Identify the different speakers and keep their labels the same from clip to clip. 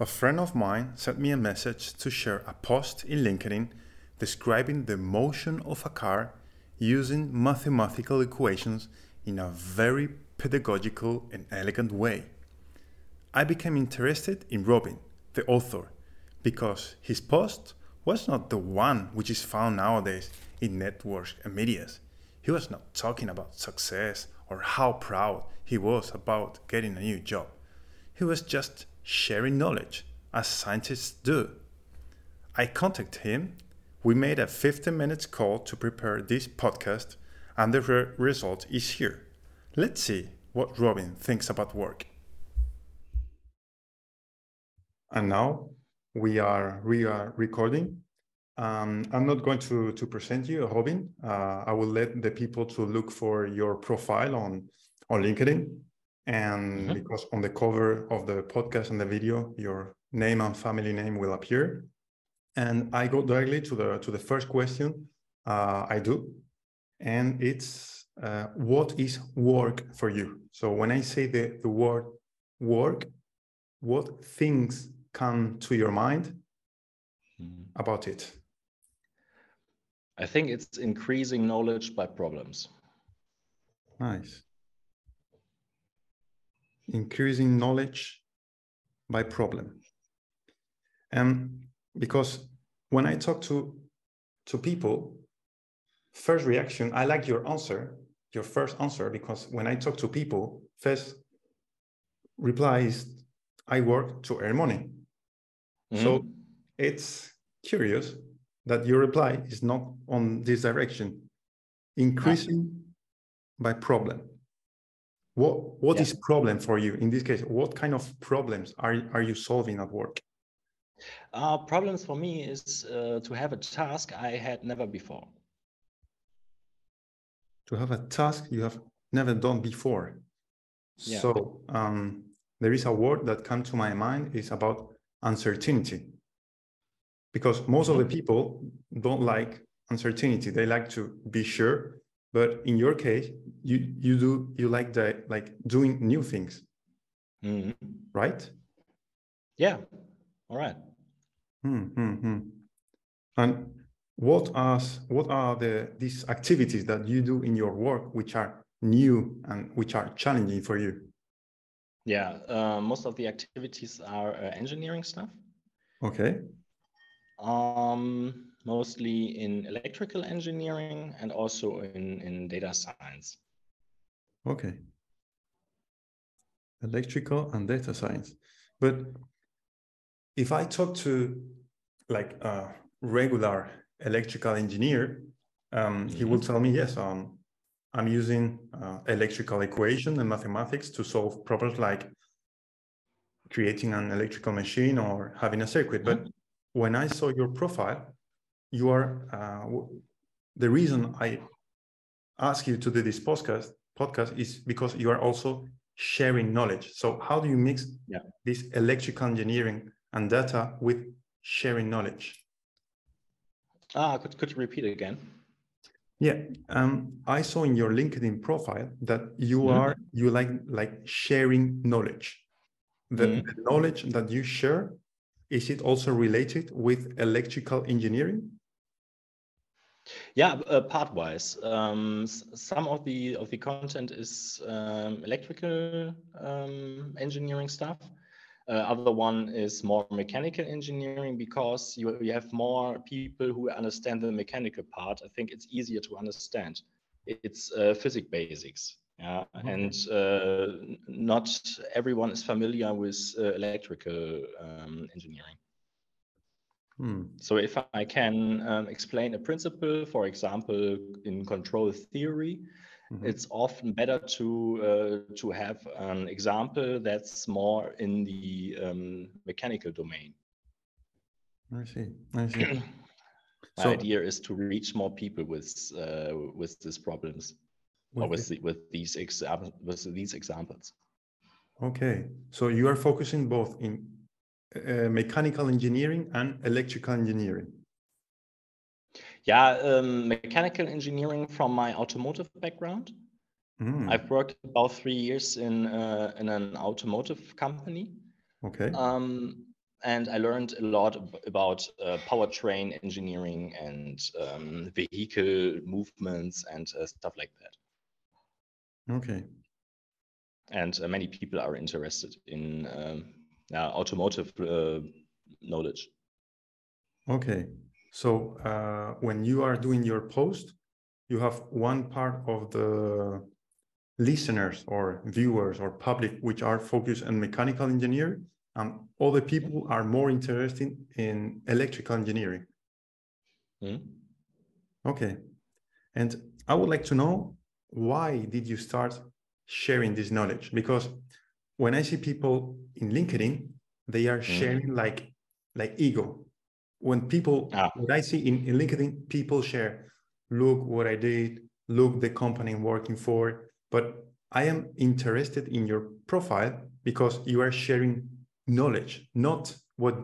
Speaker 1: A friend of mine sent me a message to share a post in LinkedIn describing the motion of a car using mathematical equations in a very pedagogical and elegant way. I became interested in Robin, the author, because his post was not the one which is found nowadays in networks and medias. He was not talking about success or how proud he was about getting a new job. He was just sharing knowledge, as scientists do. I contacted him. We made a 15 minutes call to prepare this podcast, and the re- result is here. Let's see what Robin thinks about work. And now we are we are recording. Um, I'm not going to to present you, Robin. Uh, I will let the people to look for your profile on on LinkedIn, and mm-hmm. because on the cover of the podcast and the video, your name and family name will appear. And I go directly to the to the first question. Uh, I do, and it's uh, what is work for you? So when I say the the word work, what things come to your mind mm. about it?
Speaker 2: I think it's increasing knowledge by problems.
Speaker 1: Nice. Increasing knowledge by problem. And because when I talk to to people, first reaction, I like your answer, your first answer, because when I talk to people, first reply is I work to earn money. Mm-hmm. So it's curious that your reply is not on this direction, increasing by problem. What what yeah. is problem for you in this case? What kind of problems are are you solving at work?
Speaker 2: Uh, problems for me is uh, to have a task I had never before.
Speaker 1: To have a task you have never done before. Yeah. So um, there is a word that comes to my mind is about uncertainty because most of the mm-hmm. people don't like uncertainty they like to be sure but in your case you you do you like the like doing new things mm-hmm. right
Speaker 2: yeah all right
Speaker 1: mm-hmm. and what are what are the these activities that you do in your work which are new and which are challenging for you
Speaker 2: yeah, uh, most of the activities are uh, engineering stuff.
Speaker 1: Okay.
Speaker 2: Um, mostly in electrical engineering and also in, in data science.
Speaker 1: Okay. Electrical and data science. But if I talk to like a regular electrical engineer, um, mm-hmm. he will tell me, yes, um, I'm using uh, electrical equation and mathematics to solve problems like creating an electrical machine or having a circuit. But mm-hmm. when I saw your profile, you are uh, the reason I ask you to do this podcast podcast is because you are also sharing knowledge. So how do you mix yeah. this electrical engineering and data with sharing knowledge?
Speaker 2: Ah, could could you repeat it again?
Speaker 1: Yeah, um, I saw in your LinkedIn profile that you mm-hmm. are you like like sharing knowledge. The, mm-hmm. the, knowledge that you share is it also related with electrical engineering?
Speaker 2: Yeah, uh, part wise. Um, some of the of the content is um, electrical um, engineering stuff. Uh, other one is more mechanical engineering because you, you have more people who understand the mechanical part. I think it's easier to understand. It's uh, physics basics. Yeah, okay. and uh, not everyone is familiar with uh, electrical um, engineering. Hmm. So if I can um, explain a principle, for example, in control theory, Mm-hmm. It's often better to uh, to have an example that's more in the um, mechanical domain.
Speaker 1: I see. I see.
Speaker 2: My so, idea is to reach more people with uh, with these problems, with or with the, with these examples with these examples.
Speaker 1: Okay, so you are focusing both in uh, mechanical engineering and electrical engineering.
Speaker 2: Yeah, um, mechanical engineering from my automotive background. Mm. I've worked about three years in uh, in an automotive company.
Speaker 1: Okay.
Speaker 2: Um, and I learned a lot about uh, powertrain engineering and um, vehicle movements and uh, stuff like that.
Speaker 1: Okay.
Speaker 2: And uh, many people are interested in um, automotive uh, knowledge.
Speaker 1: Okay. So uh, when you are doing your post, you have one part of the listeners or viewers or public which are focused on mechanical engineering um, other people are more interested in electrical engineering.
Speaker 2: Mm.
Speaker 1: Okay. And I would like to know why did you start sharing this knowledge? Because when I see people in LinkedIn, they are hmm. sharing mm. like like ego. When people ah. what I see in, in LinkedIn, people share, look what I did, look the company I'm working for. But I am interested in your profile because you are sharing knowledge, not what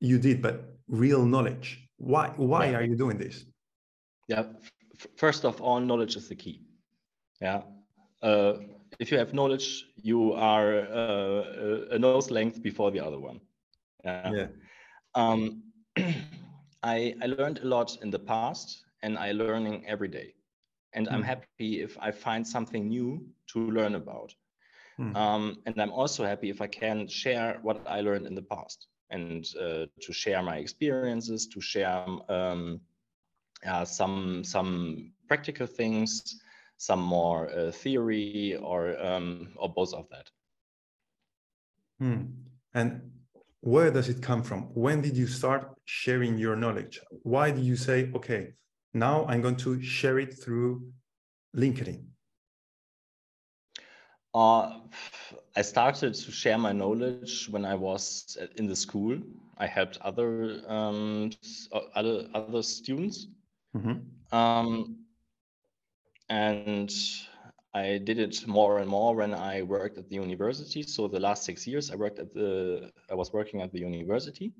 Speaker 1: you did, but real knowledge. Why? Why yeah. are you doing this?
Speaker 2: Yeah. First of all, knowledge is the key. Yeah. Uh, if you have knowledge, you are uh, a nose length before the other one. Yeah. yeah. Um, I I learned a lot in the past, and I learning every day. And mm. I'm hmm. happy if I find something new to learn about. Hmm. Um, and I'm also happy if I can share what I learned in the past and uh, to share my experiences, to share um, uh, some some practical things, some more uh, theory, or um, or both of that.
Speaker 1: Hmm. And where does it come from? When did you start sharing your knowledge? Why did you say, okay, now I'm going to share it through LinkedIn?
Speaker 2: Uh, I started to share my knowledge when I was in the school. I helped other um, other other students,
Speaker 1: mm-hmm.
Speaker 2: um, and I did it more and more when I worked at the university. So the last six years, I worked at the I was working at the university.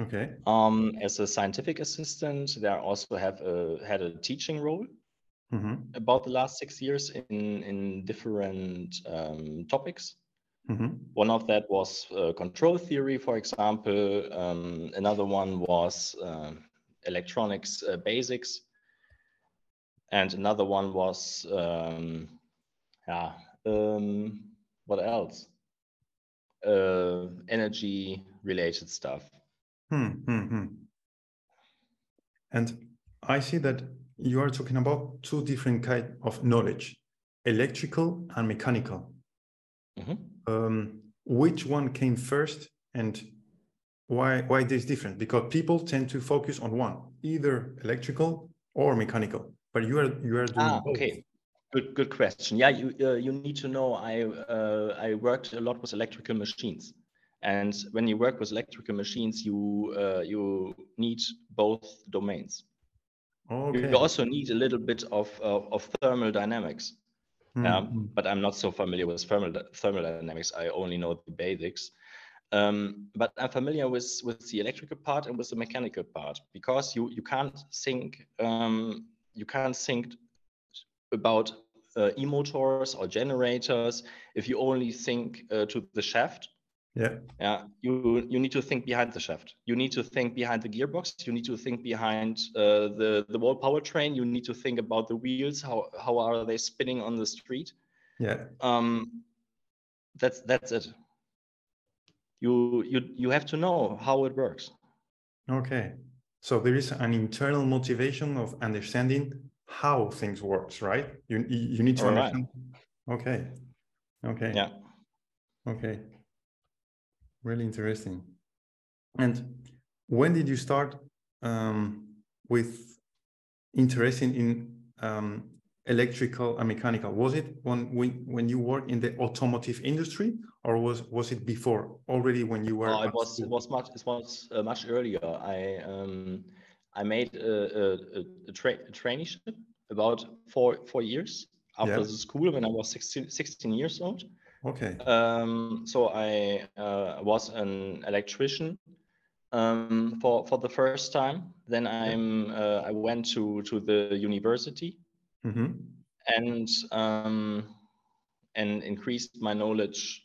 Speaker 1: Okay.
Speaker 2: Um, as a scientific assistant, there I also have a, had a teaching role
Speaker 1: mm-hmm.
Speaker 2: about the last six years in in different um, topics.
Speaker 1: Mm-hmm.
Speaker 2: One of that was uh, control theory, for example. Um, another one was uh, electronics uh, basics, and another one was um, yeah. Um, what else? Uh, energy related stuff.
Speaker 1: Hmm, hmm, hmm. and I see that you are talking about two different kind of knowledge electrical and mechanical
Speaker 2: mm-hmm.
Speaker 1: um, which one came first and why why this different because people tend to focus on one either electrical or mechanical but you are you are doing
Speaker 2: ah, okay good good question yeah you uh, you need to know i uh, i worked a lot with electrical machines and when you work with electrical machines you uh, you need both domains
Speaker 1: Okay.
Speaker 2: You also need a little bit of, of, of thermal dynamics.
Speaker 1: Mm-hmm.
Speaker 2: Um, but I'm not so familiar with thermal, thermal dynamics I only know the basics. Um, but I'm familiar with, with the electrical part and with the mechanical part because you, you can't think um, you can't think about uh, e-motors or generators if you only think uh, to the shaft.
Speaker 1: Yeah.
Speaker 2: Yeah you you need to think behind the shaft. You need to think behind the gearbox. You need to think behind uh, the the wall powertrain. You need to think about the wheels. How how are they spinning on the street?
Speaker 1: Yeah.
Speaker 2: Um that's that's it. You you you have to know how it works.
Speaker 1: Okay so there is an internal motivation of understanding how things works right you you need to All understand right. okay okay
Speaker 2: yeah
Speaker 1: okay really interesting. And when did you start um, with interesting in um, electrical and mechanical? Was it when, when when you work in the automotive industry, or was was it before already when you were?
Speaker 2: Oh, it was it was much it was uh, much earlier. I um, I made a, a, a, tra- a traineeship about four four years after the school when I was 16, 16 years old.
Speaker 1: Okay.
Speaker 2: Um, so I uh, was an electrician um, for for the first time. Then I'm uh, I went to to the university
Speaker 1: mm-hmm.
Speaker 2: and um, and increased my knowledge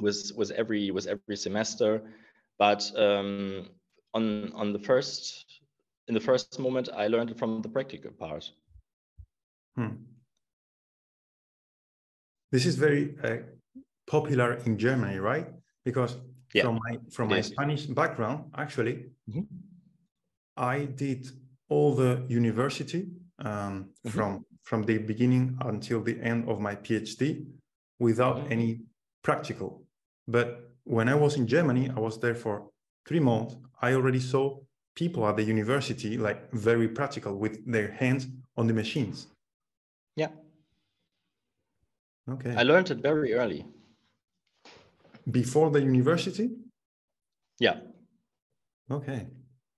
Speaker 2: with with every with every semester. but um, on on the first in the first moment, I learned it from the practical part.
Speaker 1: Hmm. This is very uh, popular in Germany, right? Because yeah, from my from my is. Spanish background, actually, mm-hmm. I did all the university um, mm-hmm. from from the beginning until the end of my PhD without mm-hmm. any practical. But when I was in Germany, I was there for three months. I already saw people at the university like very practical with their hands on the machines.
Speaker 2: Yeah.
Speaker 1: Okay.
Speaker 2: I learned it very early.
Speaker 1: Before the university?
Speaker 2: Yeah.
Speaker 1: Okay.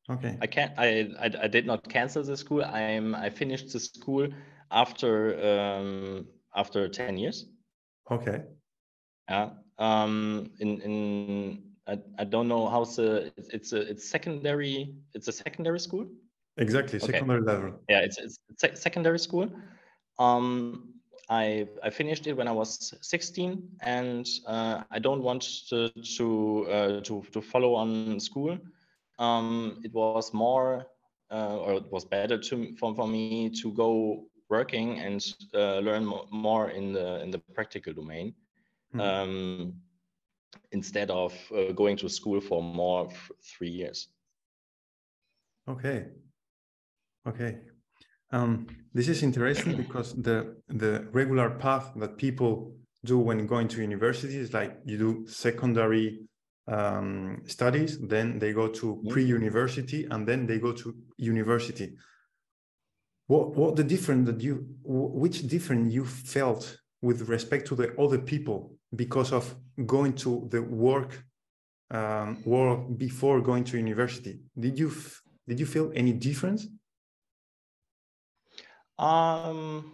Speaker 1: Okay.
Speaker 2: I can't. I, I I did not cancel the school. I'm I finished the school after um after ten years.
Speaker 1: Okay.
Speaker 2: Yeah. Um. In in I, I don't know how's the it's, it's a it's secondary it's a secondary school.
Speaker 1: Exactly, secondary okay. level.
Speaker 2: Yeah, it's it's secondary school. Um, I I finished it when I was 16, and uh, I don't want to to uh, to to follow on school. Um, it was more uh, or it was better to for, for me to go working and uh, learn more, more in the in the practical domain. Mm. Um, instead of uh, going to school for more three years.
Speaker 1: Okay. Okay. Um, this is interesting because the the regular path that people do when going to university is like you do secondary um, studies, then they go to mm-hmm. pre-university, and then they go to university. What what the difference that you which difference you felt with respect to the other people because of going to the work um, world before going to university. Did you did you feel any difference?
Speaker 2: Um,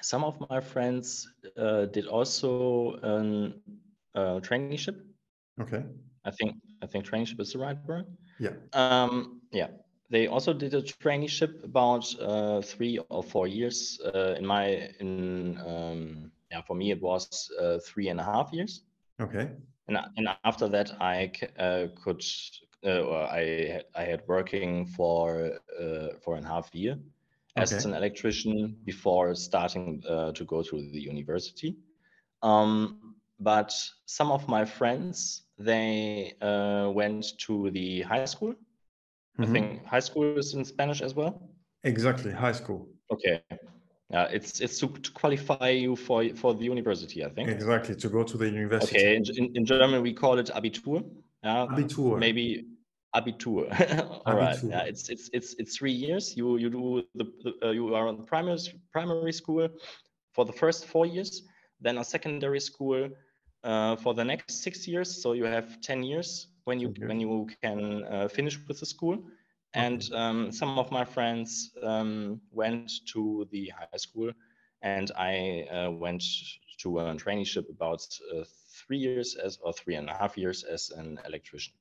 Speaker 2: some of my friends uh, did also a uh, traineeship.
Speaker 1: Okay.
Speaker 2: I think I think traineeship is the right word.
Speaker 1: Yeah.
Speaker 2: Um, yeah. They also did a traineeship about uh, three or four years. Uh, in my in um, yeah, for me it was uh, three and a half years.
Speaker 1: Okay.
Speaker 2: And and after that I uh, could uh, I I had working for uh, for a half year as okay. an electrician before starting uh, to go to the university. Um, but some of my friends they uh, went to the high school. Mm-hmm. I think high school is in Spanish as well.
Speaker 1: Exactly, high school.
Speaker 2: Okay, uh, it's it's to, to, qualify you for for the university, I think.
Speaker 1: Exactly to go to the university.
Speaker 2: Okay, in, in, German we call it Abitur.
Speaker 1: Yeah, Abitur.
Speaker 2: Maybe Abitur. All Abitur. right. Yeah, it's it's it's it's three years. You you do the, the uh, you are on primary primary school for the first four years, then a secondary school uh, for the next six years. So you have ten years when you okay. when you can uh, finish with the school and um, some of my friends um, went to the high school, and I uh, went to a traineeship about uh, three years as or three and a half years as an electrician.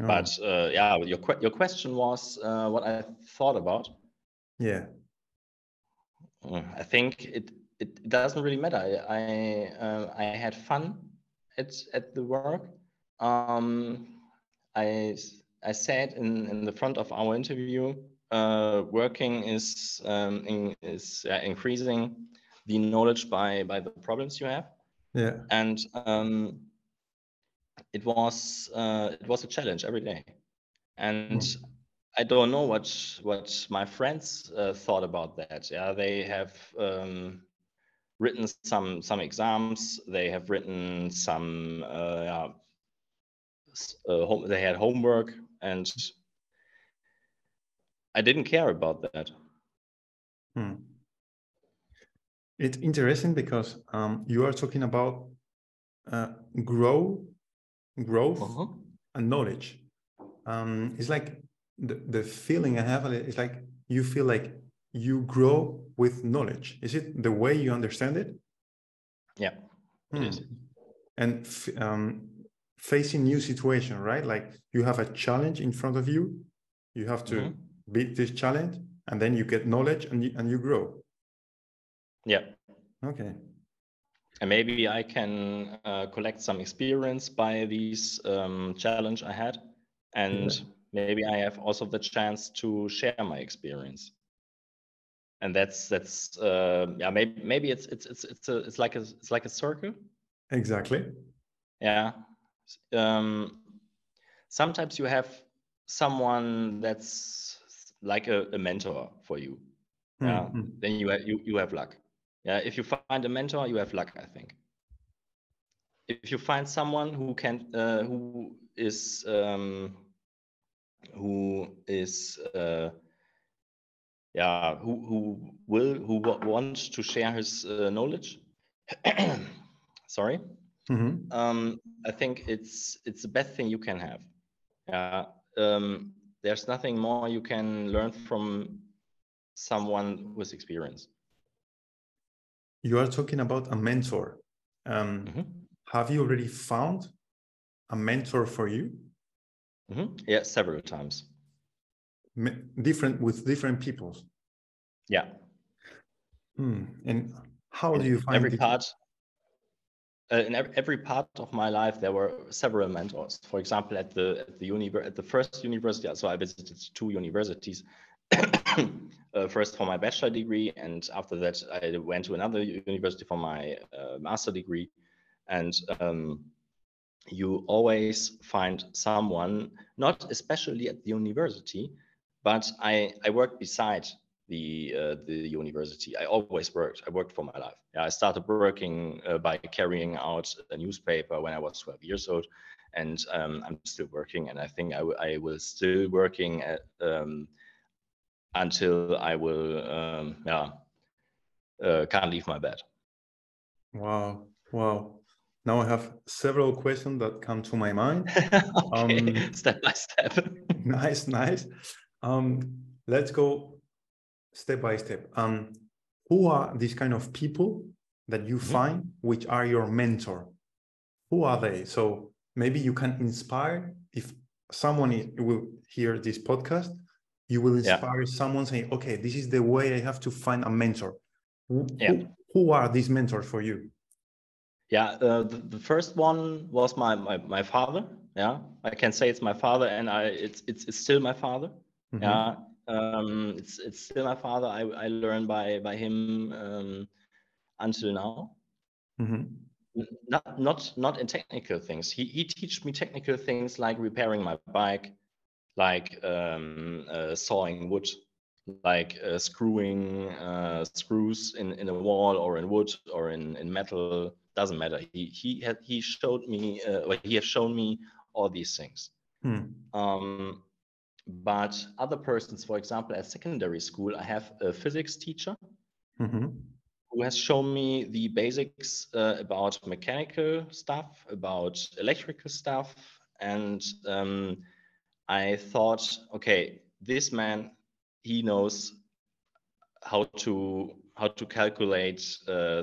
Speaker 2: Oh. But uh, yeah, your your question was uh, what I thought about.
Speaker 1: Yeah,
Speaker 2: mm, I think it it doesn't really matter. I I, uh, I had fun at at the work. Um, I I said in, in the front of our interview, uh, working is um, in, is uh, increasing the knowledge by by the problems you have.
Speaker 1: Yeah.
Speaker 2: And um, it was uh, it was a challenge every day, and mm. I don't know what what my friends uh, thought about that. Yeah, they have um, written some some exams. They have written some. Uh, yeah, uh, home, they had homework and I didn't care about that.
Speaker 1: Hmm. It's interesting because um, you are talking about uh, grow, growth, uh-huh. and knowledge. Um, it's like the, the feeling I have is like you feel like you grow with knowledge. Is it the way you understand it?
Speaker 2: Yeah,
Speaker 1: hmm. it is. And um, facing new situation, right? Like you have a challenge in front of you, you have to mm-hmm. beat this challenge, and then you get knowledge and you, and you grow.
Speaker 2: Yeah.
Speaker 1: Okay.
Speaker 2: and maybe I can uh, collect some experience by these um, challenge I had, and yeah. maybe I have also the chance to share my experience. And that's that's uh, yeah maybe maybe it's it's it's it's a it's like a it's like a circle.
Speaker 1: Exactly.
Speaker 2: Yeah. Um, sometimes you have someone that's like a, a mentor for you. Yeah. Mm-hmm. Then you have you you have luck. Yeah, if you find a mentor, you have luck, I think. If you find someone who can, uh, who is, um, who is, uh, yeah, who who will who wants to share his uh, knowledge. Sorry. Mm-hmm. Um, I think it's it's the best thing you can have. Yeah. Um, there's nothing more you can learn from someone with experience
Speaker 1: you are talking about a mentor. Um, mm-hmm. Have you already found a mentor for you?
Speaker 2: Mm-hmm. Yeah, several times.
Speaker 1: different with different people.
Speaker 2: Yeah.
Speaker 1: Hmm. And how do you find
Speaker 2: every part? Uh, in every part of my life, there were several mentors. For example, at the at the uni at the first university, so I visited two universities. uh, first for my bachelor degree, and after that, I went to another university for my uh, master degree. And um, you always find someone, not especially at the university, but I, I worked beside the uh, the university. I always worked. I worked for my life. Yeah, I started working uh, by carrying out a newspaper when I was 12 years old, and um, I'm still working. And I think I, I will still working at um, until I will, um, yeah, uh, can't leave my bed.
Speaker 1: Wow, wow. Now I have several questions that come to my mind.
Speaker 2: okay, um, step by step.
Speaker 1: nice, nice. Um, let's go step by step. Um, who are these kind of people that you mm-hmm. find which are your mentor? Who are they? So maybe you can inspire if someone will hear this podcast you will inspire yeah. someone saying okay this is the way i have to find a mentor who, yeah. who, who are these mentors for you
Speaker 2: yeah uh, the, the, first one was my, my my father yeah i can say it's my father and i it's it's, it's still my father mm-hmm. yeah um it's it's still my father i i learned by by him um until now mm-hmm. not not not in technical things he he teach me technical things like repairing my bike like um, uh, sawing wood, like uh, screwing uh, screws in, in a wall or in wood or in, in metal. Doesn't matter. He he had he showed me. Uh, he has shown me all these things. Hmm. Um, but other persons, for example, at secondary school, I have a physics teacher mm-hmm. who has shown me the basics uh, about mechanical stuff, about electrical stuff, and um, I thought, okay, this man, he knows how to how to calculate uh,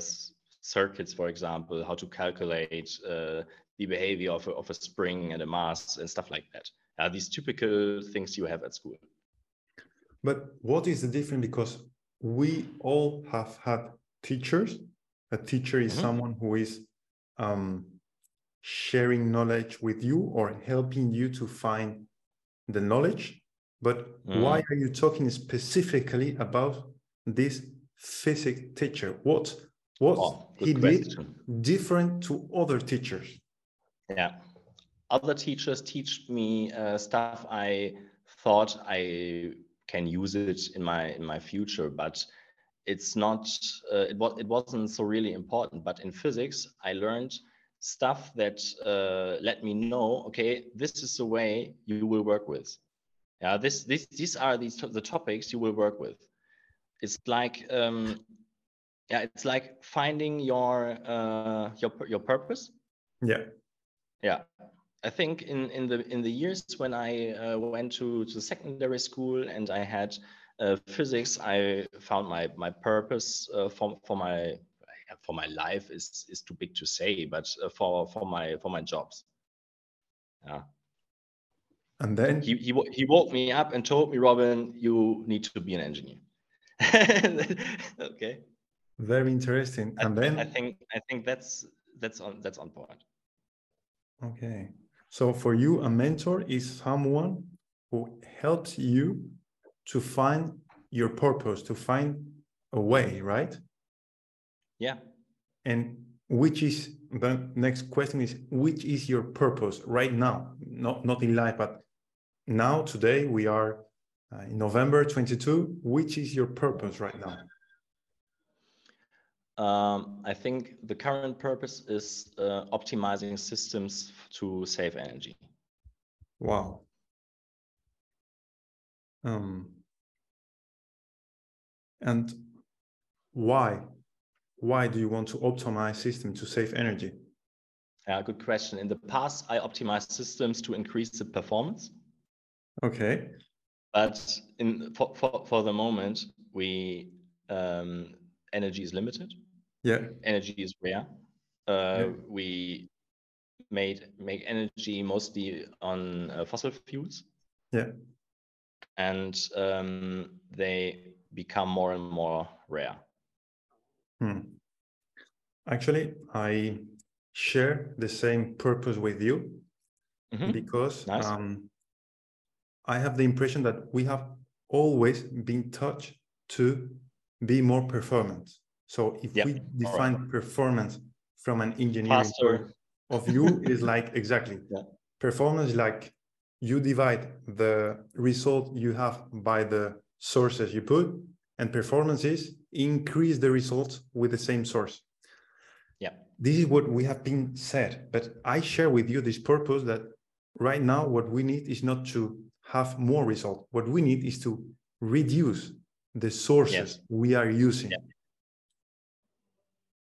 Speaker 2: circuits, for example, how to calculate uh, the behavior of a, of a spring and a mass and stuff like that. Uh, these typical things you have at school.
Speaker 1: But what is the difference? Because we all have had teachers. A teacher is mm-hmm. someone who is um, sharing knowledge with you or helping you to find the knowledge, but mm. why are you talking specifically about this physics teacher? What what oh, he question. did different to other teachers?
Speaker 2: Yeah, other teachers teach me uh, stuff I thought I can use it in my in my future, but it's not uh, it was it wasn't so really important. But in physics, I learned stuff that uh, let me know, okay, this is the way you will work with. Yeah, this, this, these are these the topics you will work with. It's like, um, yeah, it's like finding your uh, your your purpose.
Speaker 1: Yeah,
Speaker 2: yeah. I think in in the in the years when I uh, went to to secondary school and I had uh, physics, I found my my purpose uh, for for my for my life is is too big to say, but uh, for for my for my jobs. Yeah.
Speaker 1: And then
Speaker 2: he, he he woke me up and told me, Robin, you need to be an engineer. okay.
Speaker 1: Very interesting.
Speaker 2: I,
Speaker 1: and then
Speaker 2: I think I think that's that's on that's on point.
Speaker 1: Okay. So for you, a mentor is someone who helps you to find your purpose, to find a way, right?
Speaker 2: Yeah.
Speaker 1: And which is the next question is which is your purpose right now? Not not in life, but now today we are uh, in November 22. Which is your purpose right now?
Speaker 2: Um, I think the current purpose is uh, optimizing systems to save energy.
Speaker 1: Wow. Um, and why? Why do you want to optimize system to save energy?
Speaker 2: Yeah, good question. In the past, I optimized systems to increase the performance.
Speaker 1: Okay.
Speaker 2: But in for, for, for the moment, we um, energy is limited.
Speaker 1: Yeah.
Speaker 2: Energy is rare. Uh, yeah. We made make energy mostly on uh, fossil fuels.
Speaker 1: Yeah.
Speaker 2: And um, they become more and more rare.
Speaker 1: Hmm. Actually, I share the same purpose with you mm-hmm. because nice. um, I have the impression that we have always been taught to be more performant. So if yep. we define right. performance from an engineering point of you is like exactly yeah. performance like you divide the result you have by the sources you put, and performance is increase the results with the same source.
Speaker 2: Yeah.
Speaker 1: This is what we have been said, but I share with you this purpose that right now what we need is not to have more result. What we need is to reduce the sources we are using. Yeah.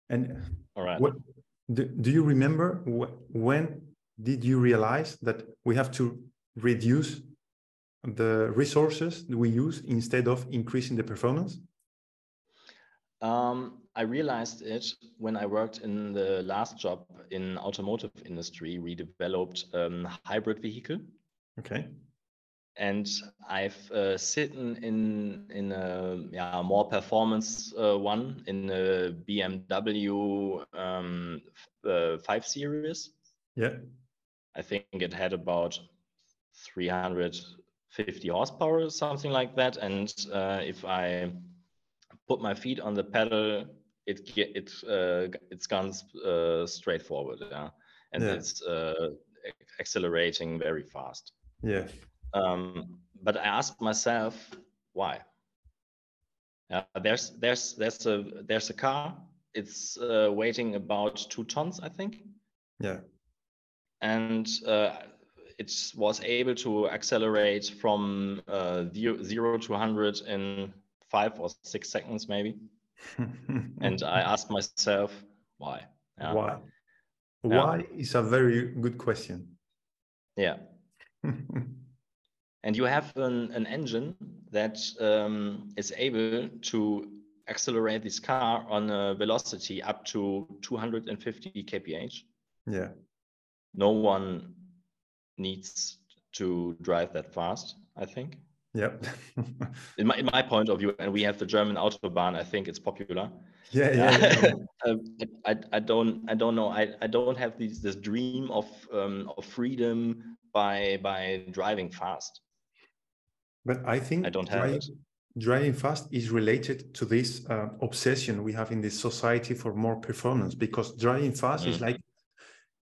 Speaker 1: And
Speaker 2: all right.
Speaker 1: What, do, do you remember wh- when did you realize that we have to reduce the resources we use instead of increasing the performance?
Speaker 2: Um, I realized it when I worked in the last job in automotive industry. We developed um, hybrid vehicle.
Speaker 1: Okay.
Speaker 2: And I've uh, sitting in in a yeah, more performance uh, one in a BMW um, uh, five series.
Speaker 1: Yeah.
Speaker 2: I think it had about 350 horsepower or something like that. And uh, if I put my feet on the pedal, it it uh, it's gone uh, straight forward, yeah, and yeah. it's uh, accelerating very fast.
Speaker 1: Yeah.
Speaker 2: Um, but I asked myself why. Uh, there's there's there's a there's a car. It's uh, weighing about two tons, I think.
Speaker 1: Yeah.
Speaker 2: And uh, it was able to accelerate from uh, zero to 100 in five or six seconds maybe and i asked myself why
Speaker 1: yeah. why why yeah. is a very good question
Speaker 2: yeah and you have an, an engine that um, is able to accelerate this car on a velocity up to 250 kph
Speaker 1: yeah
Speaker 2: no one needs to drive that fast i think
Speaker 1: Yep.
Speaker 2: in my in my point of view, and we have the German autobahn. I think it's popular.
Speaker 1: Yeah, yeah. yeah.
Speaker 2: Um, I, I don't I don't know. I, I don't have this this dream of um, of freedom by by driving fast.
Speaker 1: But I think
Speaker 2: I don't have driving.
Speaker 1: Driving fast is related to this uh, obsession we have in this society for more performance. Because driving fast mm. is like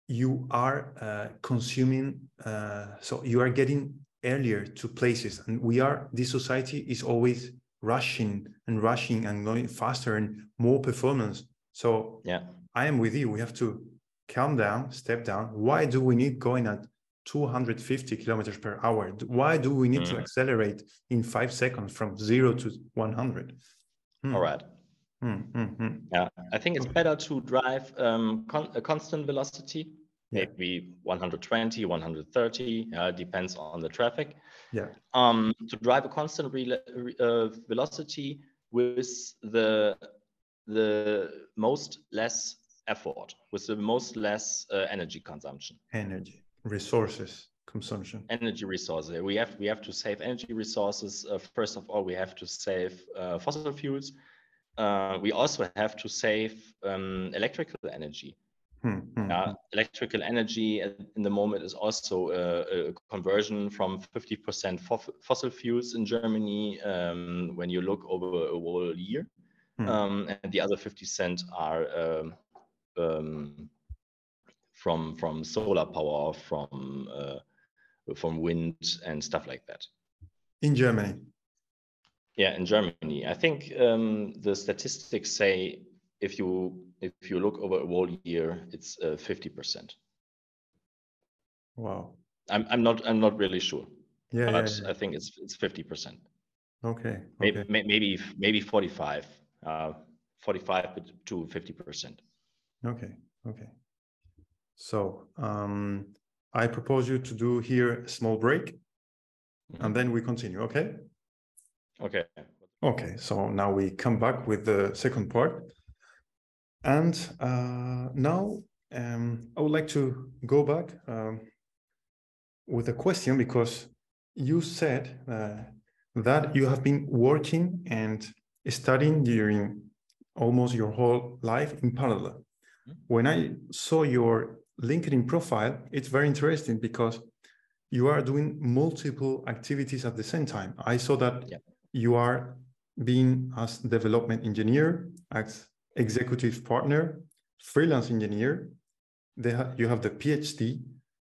Speaker 1: you are uh, consuming. Uh, so you are getting earlier to places and we are this society is always rushing and rushing and going faster and more performance so
Speaker 2: yeah
Speaker 1: i am with you we have to calm down step down why do we need going at 250 kilometers per hour why do we need mm. to accelerate in five seconds from zero to 100
Speaker 2: hmm. all right
Speaker 1: hmm,
Speaker 2: yeah i think it's better to drive um, con- a constant velocity maybe 120, 130, uh, depends on the traffic.
Speaker 1: Yeah.
Speaker 2: Um, to drive a constant re- uh, velocity with the the most less effort, with the most less uh, energy consumption.
Speaker 1: Energy, resources consumption.
Speaker 2: Energy resources. We have we have to save energy resources. Uh, first of all, we have to save uh, fossil fuels. uh, we also have to save um, electrical energy.
Speaker 1: Hmm, hmm,
Speaker 2: Uh,
Speaker 1: hmm.
Speaker 2: electrical energy in the moment is also a, a conversion from 50% fo- fossil fuels in Germany um, when you look over a whole year.
Speaker 1: Hmm.
Speaker 2: Um, and the other 50 cent are um, um, from from solar power, from uh, from wind and stuff like that.
Speaker 1: In Germany.
Speaker 2: Yeah, in Germany, I think um, the statistics say if you if you look over a whole year, it's uh, fifty percent.
Speaker 1: Wow.
Speaker 2: I'm I'm not I'm not really sure,
Speaker 1: Yeah, yeah,
Speaker 2: but
Speaker 1: yeah.
Speaker 2: I think it's it's fifty percent.
Speaker 1: Okay.
Speaker 2: Maybe
Speaker 1: Okay.
Speaker 2: maybe maybe forty five, uh, forty five to fifty percent.
Speaker 1: Okay. Okay. So um, I propose you to do here a small break and then we continue. Okay.
Speaker 2: Okay.
Speaker 1: Okay. So now we come back with the second part. And uh, now um, I would like to go back um, with a question because you said uh, that you have been working and studying during almost your whole life in parallel.
Speaker 2: Mhm.
Speaker 1: When I saw your LinkedIn profile, it's very interesting because you are doing multiple activities at the same time. I saw that
Speaker 2: Yeah.
Speaker 1: you are being as development engineer, as executive partner, freelance engineer. They ha- you have the PhD.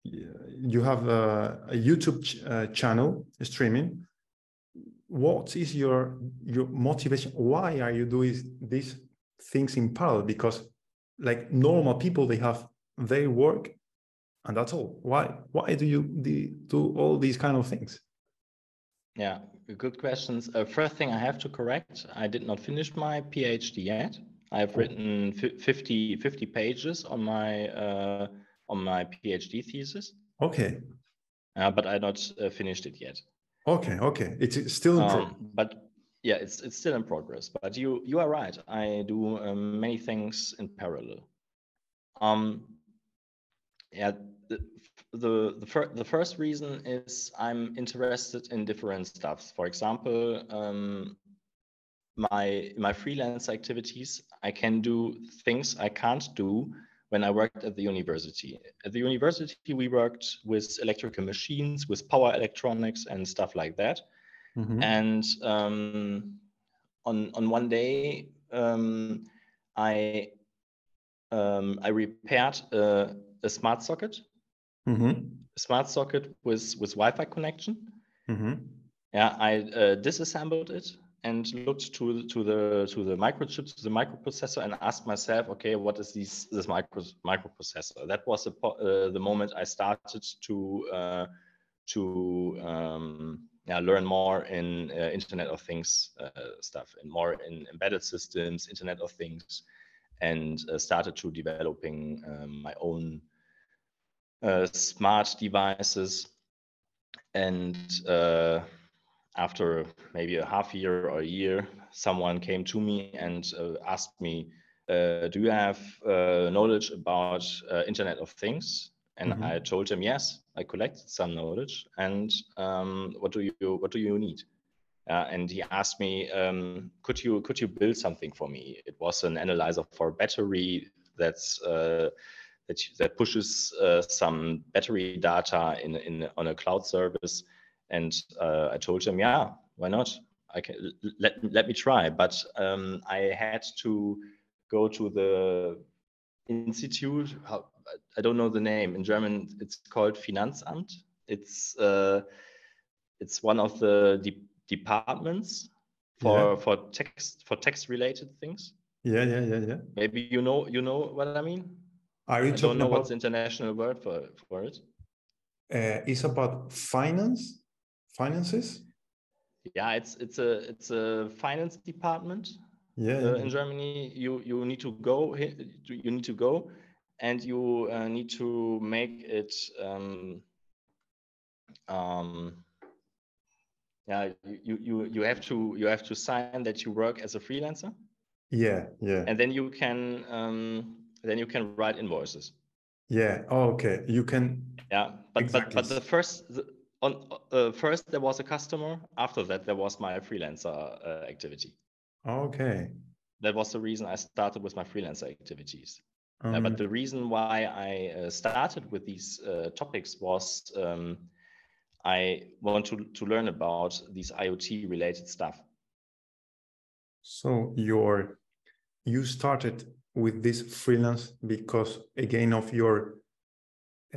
Speaker 1: You have a, a YouTube ch- uh, channel streaming. What is your your motivation? Why are you doing these things in parallel? Because like normal people, they have their work, and that's all. Why why do you do, all these kind of things?
Speaker 2: Yeah, good questions. Uh, first thing I have to correct, I did not finish my PhD yet. I've
Speaker 1: Oh.
Speaker 2: written fi- 50, 50 pages on my uh, on my PhD thesis,
Speaker 1: Okay,
Speaker 2: uh, but I not uh, finished it yet.
Speaker 1: okay, okay. It's still
Speaker 2: Um, but yeah, it's it's still in progress. But you you are right. I do um, many things in parallel. Um, yeah, the the the, fir- the first reason is I'm interested in different stuffs. For example, um, my my freelance activities, I can do things I can't do when I worked at the university. At the university, we worked with electrical machines, with power electronics and stuff like that.
Speaker 1: Mhm.
Speaker 2: And um, on on one day, um, I um, I repaired a, a smart socket,
Speaker 1: Mhm.
Speaker 2: a smart socket with with Wi-Fi connection.
Speaker 1: Mhm.
Speaker 2: Yeah, I uh, disassembled it and looked to to the to the microchips, to the microprocessor, and asked myself, okay, what is this this micro microprocessor? That was the po- uh, the moment I started to uh, to um, yeah, learn more in uh, Internet of Things uh, stuff and more in embedded systems, Internet of Things, and uh, started to developing um, my own uh, smart devices. And uh, after maybe a half year or a year, someone came to me and uh, asked me, uh, "Do you have uh, knowledge about uh, Internet of Things?" And
Speaker 1: Mhm.
Speaker 2: I told him, "Yes, I collected some knowledge. And um, what do you what do you need?" Uh, and he asked me, um, "Could you could you build something for me?" It was an analyzer for battery that's uh, that that pushes uh, some battery data in in on a cloud service. And uh, I told him, "Yeah, why not? I can let let me try." But um, I had to go to the institute. I don't know the name in German. It's called Finanzamt. It's uh, it's one of the de- departments for
Speaker 1: Yeah.
Speaker 2: for text for text related things.
Speaker 1: Yeah, yeah, yeah, yeah.
Speaker 2: Maybe you know you know what I mean.
Speaker 1: Are you
Speaker 2: I don't know
Speaker 1: about?
Speaker 2: what's the international word for for it.
Speaker 1: Uh, it's about finance, finances.
Speaker 2: Yeah, it's it's a it's a finance department
Speaker 1: Yeah,
Speaker 2: uh,
Speaker 1: yeah,
Speaker 2: in Germany. You you need to go you need to go, and you uh, need to make it. Um, um, yeah, you, you you have to you have to sign that you work as a freelancer,
Speaker 1: yeah, yeah,
Speaker 2: and then you can um, then you can write invoices.
Speaker 1: yeah. Oh, okay, you can.
Speaker 2: Yeah, but
Speaker 1: Exactly.
Speaker 2: but but the first the, on uh, first there was a customer. After that, there was my freelancer uh, activity.
Speaker 1: Okay,
Speaker 2: that was the reason I started with my freelancer activities.
Speaker 1: Um,
Speaker 2: Uh, but the reason why I uh, started with these uh, topics was um, I want to, to learn about these IoT related stuff.
Speaker 1: so your you started with this freelance because again of your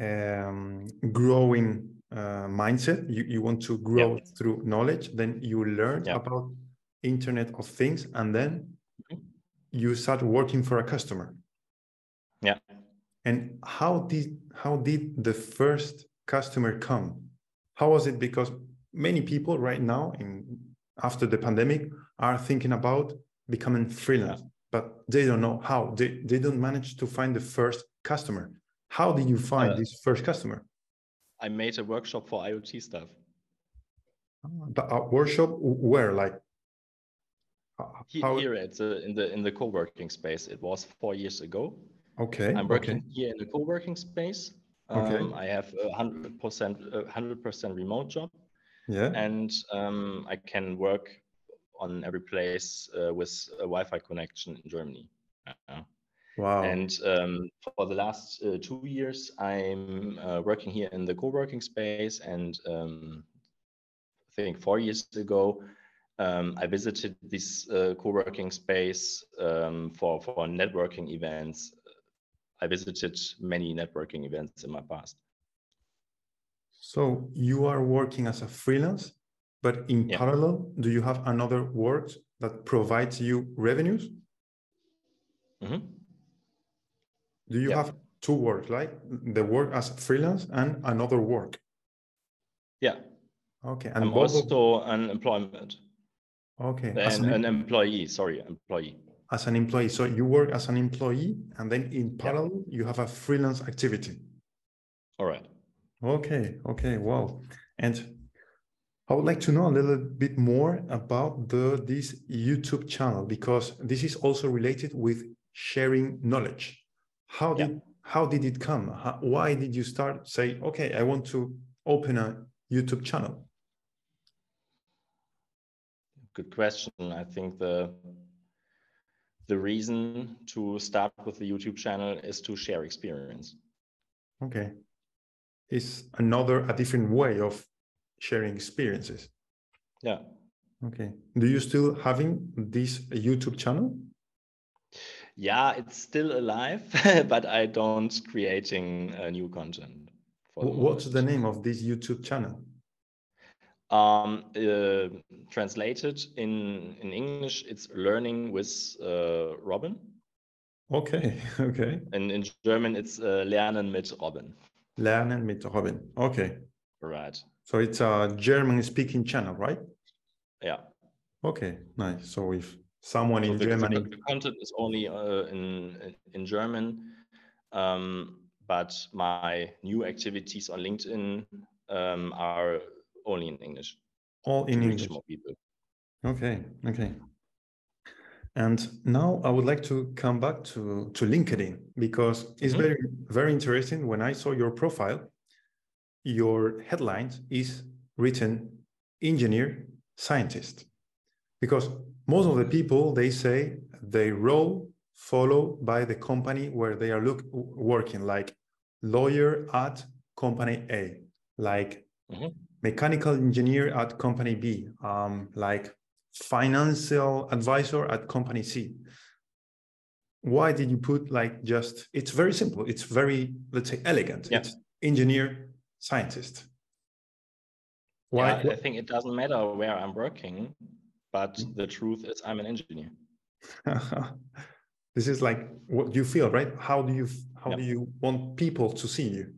Speaker 1: um, growing uh, mindset. You you want to grow through knowledge. Then you learn
Speaker 2: Yeah.
Speaker 1: about Internet of Things, and then
Speaker 2: Mhm.
Speaker 1: you start working for a customer.
Speaker 2: Yeah.
Speaker 1: And how did how did the first customer come? How was it? Because many people right now, in after the pandemic, are thinking about becoming freelance, but they don't know how. They they don't manage to find the first customer. How did you find
Speaker 2: Uh,
Speaker 1: this first customer?
Speaker 2: I made a workshop for IoT stuff.
Speaker 1: The uh, workshop where like uh, how
Speaker 2: Here at the, in the in the co-working space, it was four years ago.
Speaker 1: okay
Speaker 2: I'm working
Speaker 1: okay
Speaker 2: here in the co-working space.
Speaker 1: Okay.
Speaker 2: Um, I have a hundred percent, hundred percent remote job,
Speaker 1: yeah
Speaker 2: and um, I can work on every place uh, with a Wi-Fi connection in Germany. Uh,
Speaker 1: wow
Speaker 2: And um, for the last uh, two years, I'm uh, working here in the co-working space. And um, I think four years ago, um, I visited this uh, co-working space um, for for networking events. I visited many networking events in my past.
Speaker 1: so you are working as a freelance but in
Speaker 2: Yeah.
Speaker 1: parallel do you have another work that provides you revenues
Speaker 2: Mhm.
Speaker 1: do you
Speaker 2: Yeah.
Speaker 1: have two works like the work as a freelance and another work
Speaker 2: Yeah,
Speaker 1: okay and
Speaker 2: I'm
Speaker 1: both of-
Speaker 2: also an employment,
Speaker 1: okay
Speaker 2: an,
Speaker 1: an
Speaker 2: employee. Sorry, employee.
Speaker 1: As an employee so you work as an employee and then in parallel you have a freelance activity
Speaker 2: All right.
Speaker 1: Okay, okay, wow. And I would like to know a little bit more about the this YouTube channel because this is also related with sharing knowledge. How
Speaker 2: Yeah.
Speaker 1: did how did it come? How, why did you start say, okay, I want to open a YouTube channel?
Speaker 2: Good question. I think the the reason to start with the YouTube channel is to share experience.
Speaker 1: Okay. Is another a different way of sharing experiences.
Speaker 2: Yeah.
Speaker 1: Okay. Do you still having this YouTube channel?
Speaker 2: Yeah, it's still alive, but I don't creating uh, new content. For the
Speaker 1: Wh- What's the name of this YouTube channel?
Speaker 2: Um, uh, translated in in English, it's learning with uh, Robin.
Speaker 1: Okay, okay.
Speaker 2: And in German, it's uh, lernen mit Robin.
Speaker 1: Lernen mit Robin. Okay.
Speaker 2: Right.
Speaker 1: So it's a German speaking channel, right?
Speaker 2: Yeah.
Speaker 1: Okay, nice. So if someone
Speaker 2: So
Speaker 1: in
Speaker 2: the, the-
Speaker 1: Germany,
Speaker 2: the content is only uh, in in- in German, um, but my new activities on LinkedIn um, are only in English
Speaker 1: all in English.
Speaker 2: more people.
Speaker 1: Okay, okay. And now I would like to come back to, to LinkedIn because it's
Speaker 2: Mhm.
Speaker 1: very, very interesting. When I saw your profile, your headline is written engineer, scientist. Because most of the people, they say they role followed by the company where they are look, working, like lawyer at company A, like
Speaker 2: Mhm.
Speaker 1: Mechanical engineer at company B, um, like financial advisor at company C. Why did you put like just? It's very simple. It's very let's say elegant.
Speaker 2: Yeah.
Speaker 1: It's engineer, scientist. Why?
Speaker 2: Yeah, I think it doesn't matter where I'm working, but
Speaker 1: Mm.
Speaker 2: the truth is I'm an engineer.
Speaker 1: this is like what you feel, right? How do you how
Speaker 2: Yeah.
Speaker 1: do you want people to see you?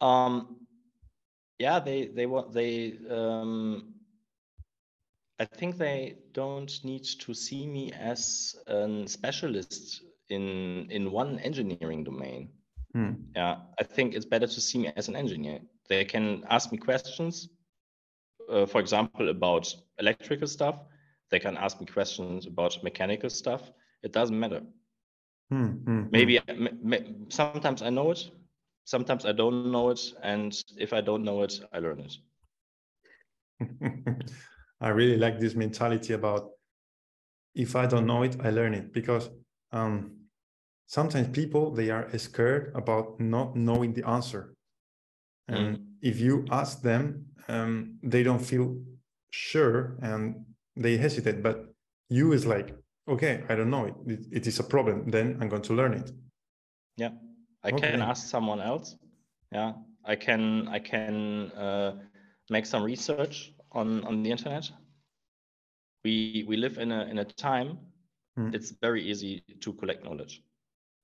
Speaker 2: Um, yeah, they they want they. Um, I think they don't need to see me as a specialist in in one engineering domain.
Speaker 1: Hmm.
Speaker 2: Yeah, I think it's better to see me as an engineer. They can ask me questions, uh, for example, about electrical stuff. They can ask me questions about mechanical stuff. It doesn't matter.
Speaker 1: Hmm, hmm, hmm.
Speaker 2: Maybe sometimes I know it, sometimes I don't know it, and if I don't know it, I learn it.
Speaker 1: I really like this mentality about if I don't know it, I learn it because um, sometimes people they are scared about not knowing the answer, and mm. if you ask them, um, they don't feel sure and they hesitate. But you is like, okay, I don't know it. It, it is a problem. Then I'm going to learn it.
Speaker 2: Yeah, I okay. can ask someone else. Yeah, I can. I can uh, make some research on on the internet we we live in a in a time mm. it's very easy to collect knowledge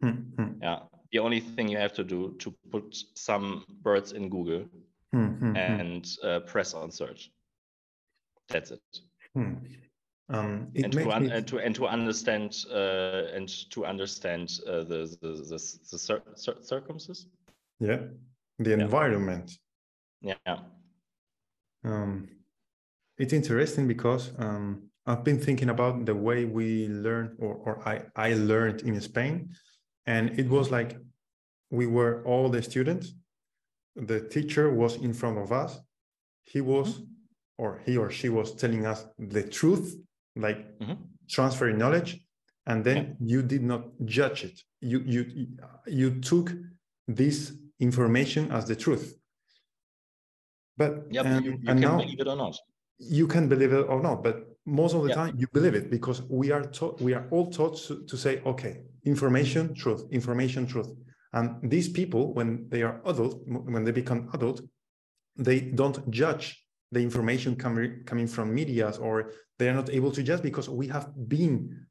Speaker 2: mm-hmm. yeah the only thing you have to do to put some words in google mm-hmm. and uh, press on search that's it hmm. Um, it and, to un- and, to, and to understand uh, and to understand uh, the the, the, the cir- cir- circumstances
Speaker 1: yeah the environment
Speaker 2: yeah, yeah.
Speaker 1: Um, it's interesting because um, I've been thinking about the way we learn, or, or I, I learned in Spain. And it was like we were all the students. The teacher was in front of us. He was, mm-hmm. or he or she was telling us the truth, like mm-hmm. transferring knowledge. And then yeah. you did not judge it. You, you, you took this information as the truth. But,
Speaker 2: yeah, but you, you can now, believe it or not.
Speaker 1: You can believe it or not, but most of the yeah. time you believe it because we are taught we are all taught to, to say okay information truth information truth and these people when they are adult when they become adult they don't judge the information coming coming from medias or they are not able to just because we have been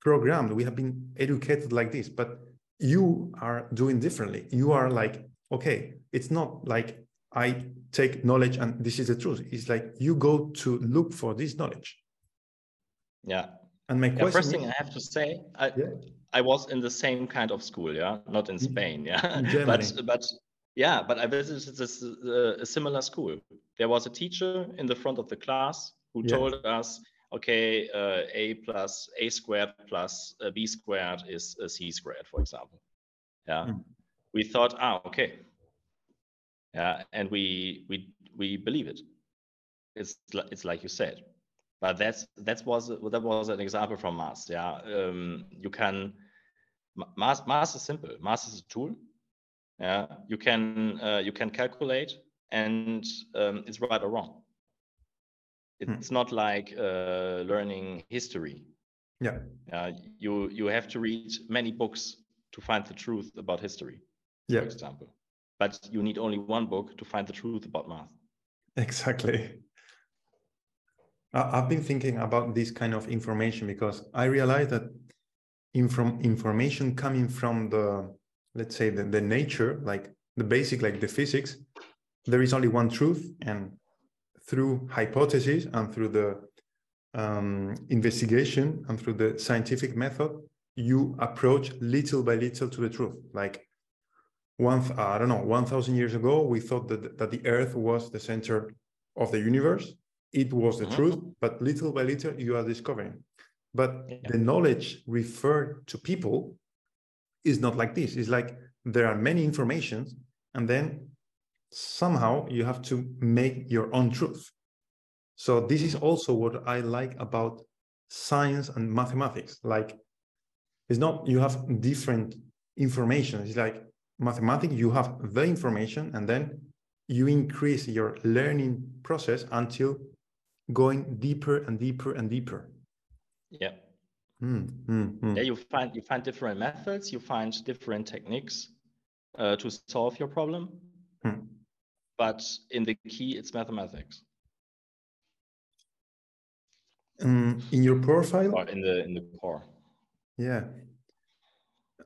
Speaker 1: programmed we have been educated like this but you are doing differently you are like okay it's not like i take knowledge and this is the truth it's like you go to look for this knowledge
Speaker 2: yeah.
Speaker 1: And my
Speaker 2: question. first thing I have to say, I yeah. I was in the same kind of school, yeah, not in mm-hmm. Spain, yeah, in but but yeah, but I visited this uh, a similar school. There was a teacher in the front of the class who yeah. told us, okay, uh, a plus a squared plus uh, b squared is c squared, for example. Yeah, mm. we thought, ah, okay, yeah, and we we we believe it. It's it's like you said but that's that was that was an example from math yeah um, you can math math is simple math is a tool yeah you can uh, you can calculate and um, it's right or wrong hmm. it's hmm. not like uh, learning history
Speaker 1: yeah
Speaker 2: uh, you you have to read many books to find the truth about history
Speaker 1: yeah.
Speaker 2: for example but you need only one book to find the truth about math
Speaker 1: exactly I've been thinking about this kind of information because I realize that from information coming from the, let's say, the, the nature, like the basic, like the physics, there is only one truth. And through hypothesis and through the um, investigation and through the scientific method, you approach little by little to the truth. Like one, I don't know, 1,000 years ago, we thought that, that the earth was the center of the universe it was the mm-hmm. truth, but little by little you are discovering. But yeah. the knowledge referred to people is not like this. It's like there are many informations, and then somehow you have to make your own truth. So this is also what I like about science and mathematics. Like it's not you have different information. It's like mathematics, you have the information, and then you increase your learning process until going deeper and deeper and deeper.
Speaker 2: Yeah. Mm, mm, mm. Yeah, you find you find different methods, you find different techniques uh, to solve your problem. Hmm. But in the key, it's mathematics.
Speaker 1: Um, in your profile,
Speaker 2: or in the in the core.
Speaker 1: Yeah,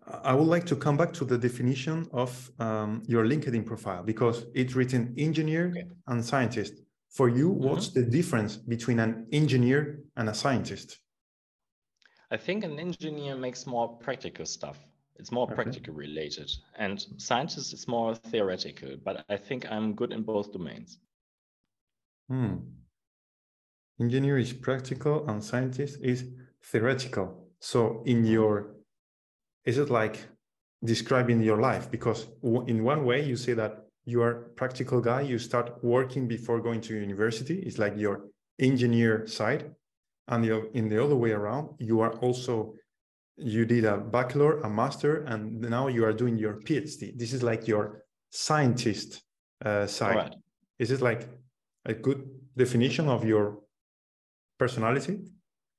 Speaker 1: I would like to come back to the definition of um, your LinkedIn profile because it's written engineer okay. and scientist. For you, mm-hmm. what's the difference between an engineer and a scientist?
Speaker 2: I think an engineer makes more practical stuff. It's more okay. practical related. And scientist is more theoretical, but I think I'm good in both domains.
Speaker 1: Hmm. Engineer is practical and scientist is theoretical. So in your, is it like describing your life? Because in one way you say that you are practical guy you start working before going to university it's like your engineer side and the, in the other way around, you are also you did a bachelor, a master, and now you are doing your PhD. This is like your scientist uh, side. Right. Is it like a good definition of your personality?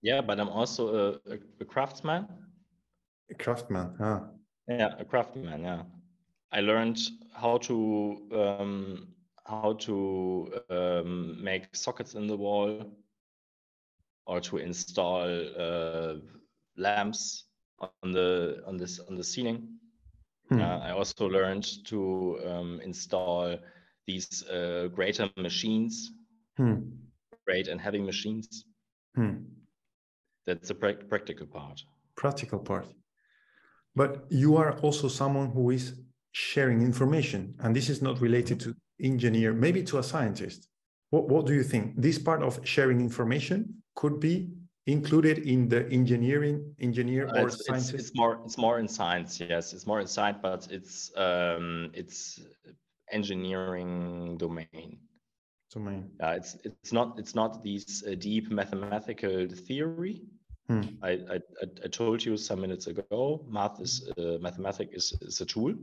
Speaker 2: Yeah, but I'm also a, a, a craftsman.
Speaker 1: A craftsman, huh?
Speaker 2: Yeah, a craftsman. Yeah, I learned how to um, how to um, make sockets in the wall or to install uh, lamps on the on this on the ceiling. Hmm. Uh, I also learned to um, install these uh, greater machines, hmm. great and heavy machines. Hmm. That's the pra- practical part.
Speaker 1: Practical part. But you are also someone who is sharing information, and this is not related to engineer, maybe to a scientist. What, what do you think? This part of sharing information could be included in the engineering engineer or
Speaker 2: it's,
Speaker 1: scientist?
Speaker 2: It's, it's, more it's more in science. Yes, it's more in science, but it's um, it's engineering domain.
Speaker 1: Domain.
Speaker 2: Yeah, it's it's not it's not these uh, deep mathematical theory. Hmm. I, I I told you some minutes ago. Math is uh, mathematics is, is a tool.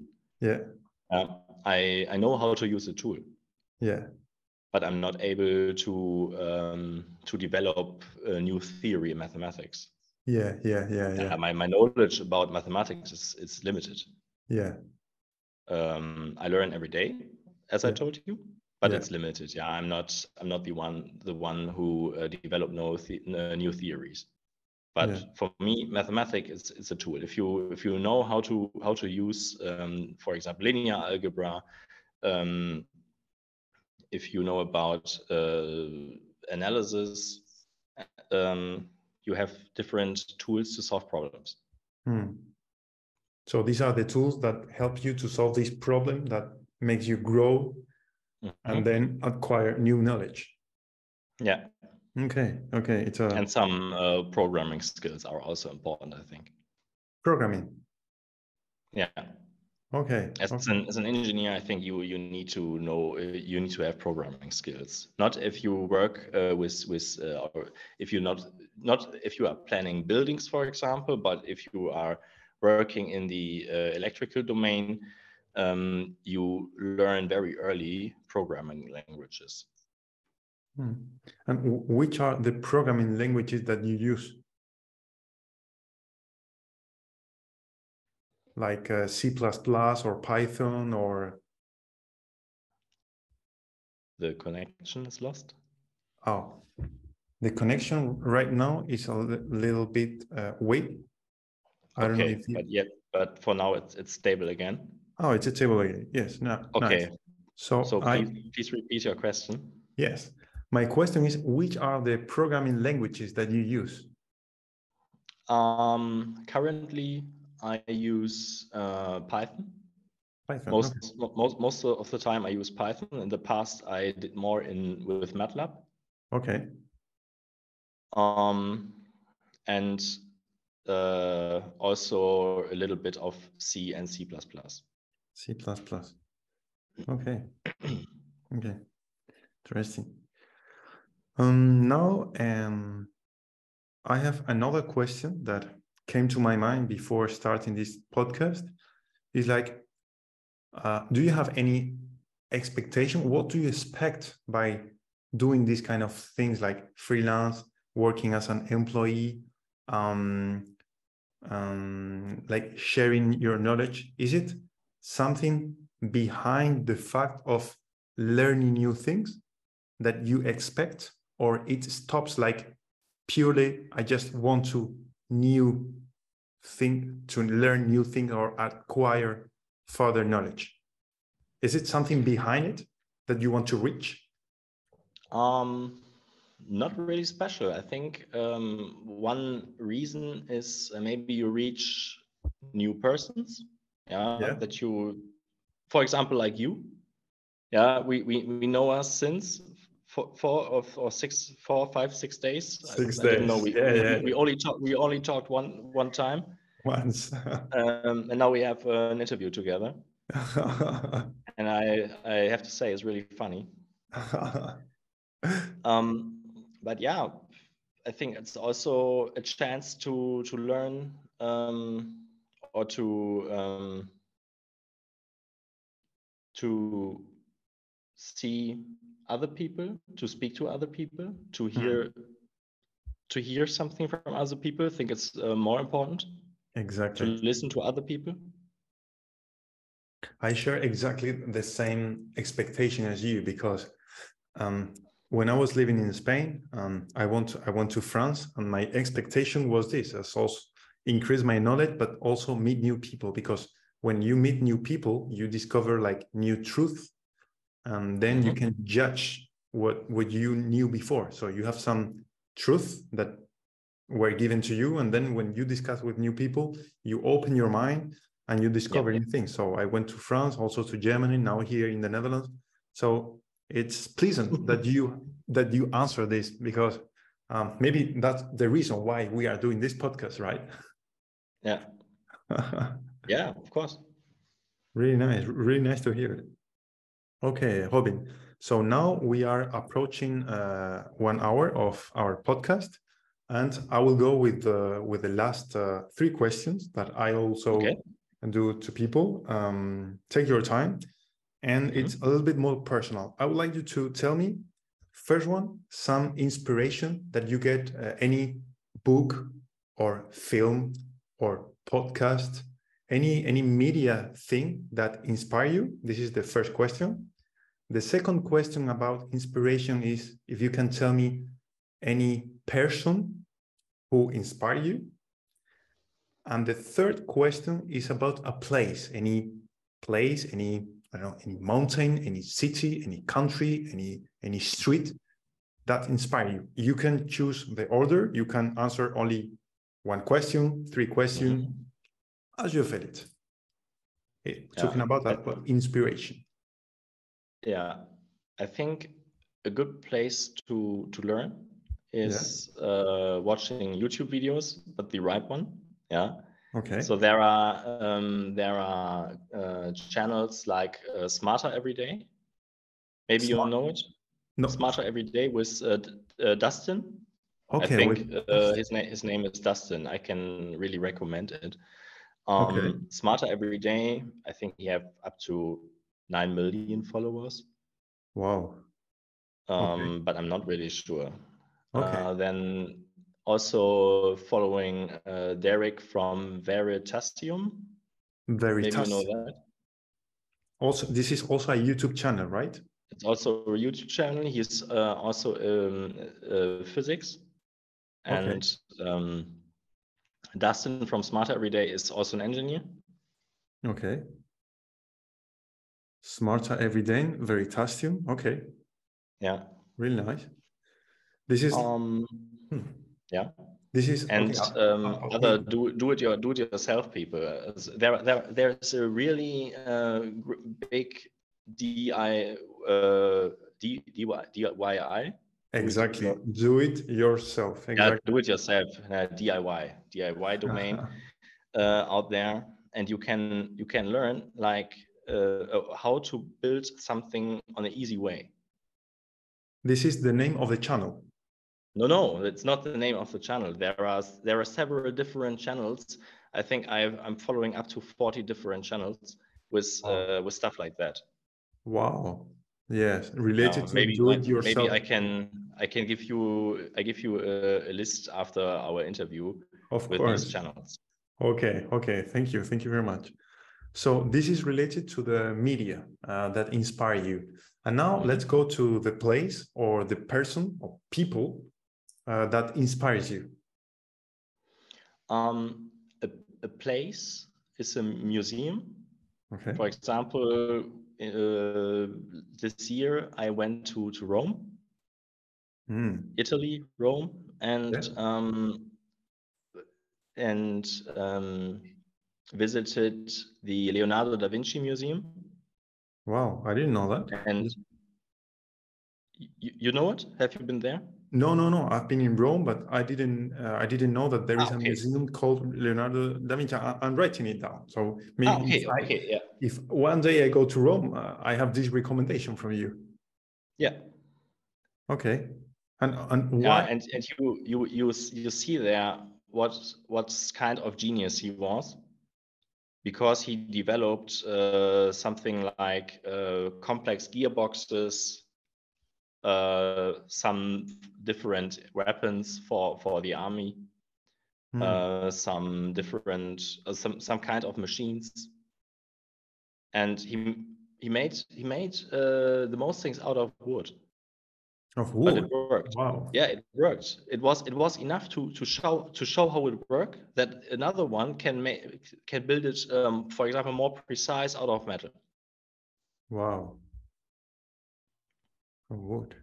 Speaker 1: Yeah.
Speaker 2: Uh, I I know how to use a tool.
Speaker 1: Yeah
Speaker 2: but I'm not able to um, to develop a new theory in mathematics.
Speaker 1: Yeah, yeah, yeah, yeah. Uh,
Speaker 2: my my knowledge about mathematics is is limited.
Speaker 1: Yeah.
Speaker 2: Um, I learn every day, as yeah. I told you, but yeah. it's limited. Yeah, I'm not I'm not the one the one who uh, develop no the, uh, new theories. But yeah. for me, mathematics is, is a tool. If you if you know how to how to use, um, for example, linear algebra, um, if you know about uh, analysis, um, you have different tools to solve problems.
Speaker 1: Hmm. So these are the tools that help you to solve this problem that makes you grow mm-hmm. and then acquire new knowledge.
Speaker 2: Yeah.
Speaker 1: Okay. Okay. It's a
Speaker 2: and some uh, programming skills are also important, I think.
Speaker 1: Programming.
Speaker 2: Yeah.
Speaker 1: Okay.
Speaker 2: As
Speaker 1: okay.
Speaker 2: an as an engineer, I think you you need to know uh, you need to have programming skills. Not if you work uh, with with uh, or if you not not if you are planning buildings, for example, but if you are working in the uh, electrical domain, um, you learn very early programming languages.
Speaker 1: Hmm. And which are the programming languages that you use? Like uh, C++ or Python or?
Speaker 2: The connection is lost.
Speaker 1: Oh, the connection right now is a little bit uh, weak.
Speaker 2: I don't know if you... but yet, but for now it's it's stable again.
Speaker 1: Oh, it's a stable again. Yes. No.
Speaker 2: Okay.
Speaker 1: Nice. So,
Speaker 2: so please, I, please repeat your question.
Speaker 1: Yes. My question is, which are the programming languages that you use?
Speaker 2: Um, currently, I use uh, Python.
Speaker 1: Python.
Speaker 2: Most, okay. most most of the time I use Python. In the past, I did more in with MATLAB.
Speaker 1: Okay.
Speaker 2: Um, and uh, also a little bit of C and C++.
Speaker 1: C++. Okay. okay. Interesting. Um, now, um, I have another question that came to my mind before starting this podcast is like, uh, do you have any expectation? What do you expect by doing these kind of things like freelance, working as an employee, um, um, like sharing your knowledge? Is it something behind the fact of learning new things that you expect, or it stops like purely, I just want to new thing to learn new thing or acquire further knowledge. Is it something behind it that you want to reach?
Speaker 2: Um not really special. I think um, one reason is uh, maybe you reach new persons yeah, yeah, that you for example like you. Yeah we we, we know us since four, four or, or six, four, five, six days.
Speaker 1: Six I, days. I
Speaker 2: know. We,
Speaker 1: yeah,
Speaker 2: we,
Speaker 1: yeah.
Speaker 2: we only talked. We only talked one one time.
Speaker 1: Once.
Speaker 2: um, and now we have uh, an interview together. and I I have to say it's really funny. um, but yeah, I think it's also a chance to to learn um, or to um, to see other people, to speak to other people, to hear to hear something from other people. I think it's uh, more important
Speaker 1: exactly to
Speaker 2: listen to other people.
Speaker 1: I share exactly the same expectation as you because um, when I was living in Spain, um, I went I went to France, and my expectation was this: as also increase my knowledge, but also meet new people. Because when you meet new people, you discover like new truth, and then you
Speaker 2: Mhm.
Speaker 1: can judge what what you knew before. So you have some truth that were given to you, and then when you discuss with new people, you open your mind and you discover
Speaker 2: yeah.
Speaker 1: new things. So I went to France, also to Germany, now here in the Netherlands. So it's pleasant that you that you answer this because um, maybe that's the reason why we are doing this podcast, right?
Speaker 2: Yeah, yeah, of course.
Speaker 1: really nice, really nice to hear it. Okay, Robin. So now we are approaching uh, one hour of our podcast, and I will go with the with the last uh, three questions that I also
Speaker 2: Okay.
Speaker 1: do to people. Um, take your time, and
Speaker 2: Mhm.
Speaker 1: it's a little bit more personal. I would like you to tell me first one some inspiration that you get uh, any book or film or podcast any any media thing that inspire you this is the first question the second question about inspiration is if you can tell me any person who inspire you. And the third question is about a place any place any i don't know any mountain any city any country any any street that inspire you. You can choose the order. You can answer only one question three questions as you feel it. Eh, talking
Speaker 2: Yeah.
Speaker 1: about that but inspiration
Speaker 2: Yeah, I think a good place to to learn is uh, watching YouTube videos, but the right one. Yeah.
Speaker 1: okay
Speaker 2: So there are um, there are uh, channels like uh, Smarter Every Day. Maybe you
Speaker 1: Smart-
Speaker 2: know it.
Speaker 1: no
Speaker 2: Smarter Every Day with uh, uh, Destin.
Speaker 1: okay
Speaker 2: I think
Speaker 1: wait.
Speaker 2: uh, his name his name is Destin. I can really recommend it. Um,
Speaker 1: Okay.
Speaker 2: Smarter Every Day. I think he have up to nine million followers.
Speaker 1: wow
Speaker 2: Um, but I'm not really sure.
Speaker 1: Okay.
Speaker 2: Uh, then also following uh, Derek from Veritasium. Maybe you know that.
Speaker 1: also this is also a youtube channel right
Speaker 2: It's also a YouTube channel. He's uh, also um, uh, physics.
Speaker 1: Okay.
Speaker 2: And um, Destin from Smarter Every Day is also an engineer.
Speaker 1: okay smarter every day veritasium okay
Speaker 2: Yeah.
Speaker 1: really nice this is
Speaker 2: Um,
Speaker 1: hmm.
Speaker 2: yeah.
Speaker 1: this is
Speaker 2: and
Speaker 1: okay, uh,
Speaker 2: um,
Speaker 1: uh, okay.
Speaker 2: other do do it your do it yourself people. Uh, There there there's a really uh, big DI uh, D, DIY DIY
Speaker 1: exactly do it yourself
Speaker 2: yeah,
Speaker 1: exactly
Speaker 2: do it yourself uh, DIY DIY domain uh, out there, and you can you can learn like uh, uh, how to build something on an easy way.
Speaker 1: this is the name of the channel
Speaker 2: No, no, it's not the name of the channel. There are there are several different channels. I think I've, I'm following up to 40 different channels with
Speaker 1: Wow.
Speaker 2: uh, with stuff like that.
Speaker 1: wow yes related
Speaker 2: Now,
Speaker 1: to
Speaker 2: maybe
Speaker 1: do
Speaker 2: I-
Speaker 1: it yourself
Speaker 2: maybe I can I can give you I give you a, a list after our interview
Speaker 1: of
Speaker 2: with
Speaker 1: course
Speaker 2: these channels.
Speaker 1: Okay, okay, thank you, thank you very much. So this is related to the media uh, that inspire you. And now let's go to the place or the person or people uh, that inspires you.
Speaker 2: Um, a, a place is a museum.
Speaker 1: Okay,
Speaker 2: For example, uh, this year I went to to Rome.
Speaker 1: Mm,
Speaker 2: Italy, Rome, and
Speaker 1: Yeah.
Speaker 2: um, and um, visited the Leonardo da Vinci Museum.
Speaker 1: wow, I didn't know that.
Speaker 2: And you, you know it? Have you been there?
Speaker 1: No, no, no. I've been in Rome, but I didn't. Uh, I didn't know that there is
Speaker 2: Ah,
Speaker 1: a museum called Leonardo da Vinci. I, I'm writing it down. So maybe
Speaker 2: Ah, okay,
Speaker 1: if, I-
Speaker 2: okay, yeah,
Speaker 1: if one day I go to Rome, uh, I have this recommendation from you.
Speaker 2: yeah.
Speaker 1: Okay, And, and why?
Speaker 2: Yeah, and, and you you you you see there what what kind of genius he was because he developed uh, something like uh, complex gearboxes, uh, some different weapons for for the army, mm. some different uh, some some kind of machines, and he he made he made uh, the most things out of wood.
Speaker 1: Of wood. But
Speaker 2: it worked.
Speaker 1: Wow.
Speaker 2: Yeah, it worked. It was it was enough to to show to show how it worked that another one can make can build it, um, for example, more precise out of metal.
Speaker 1: Wow. Of wood.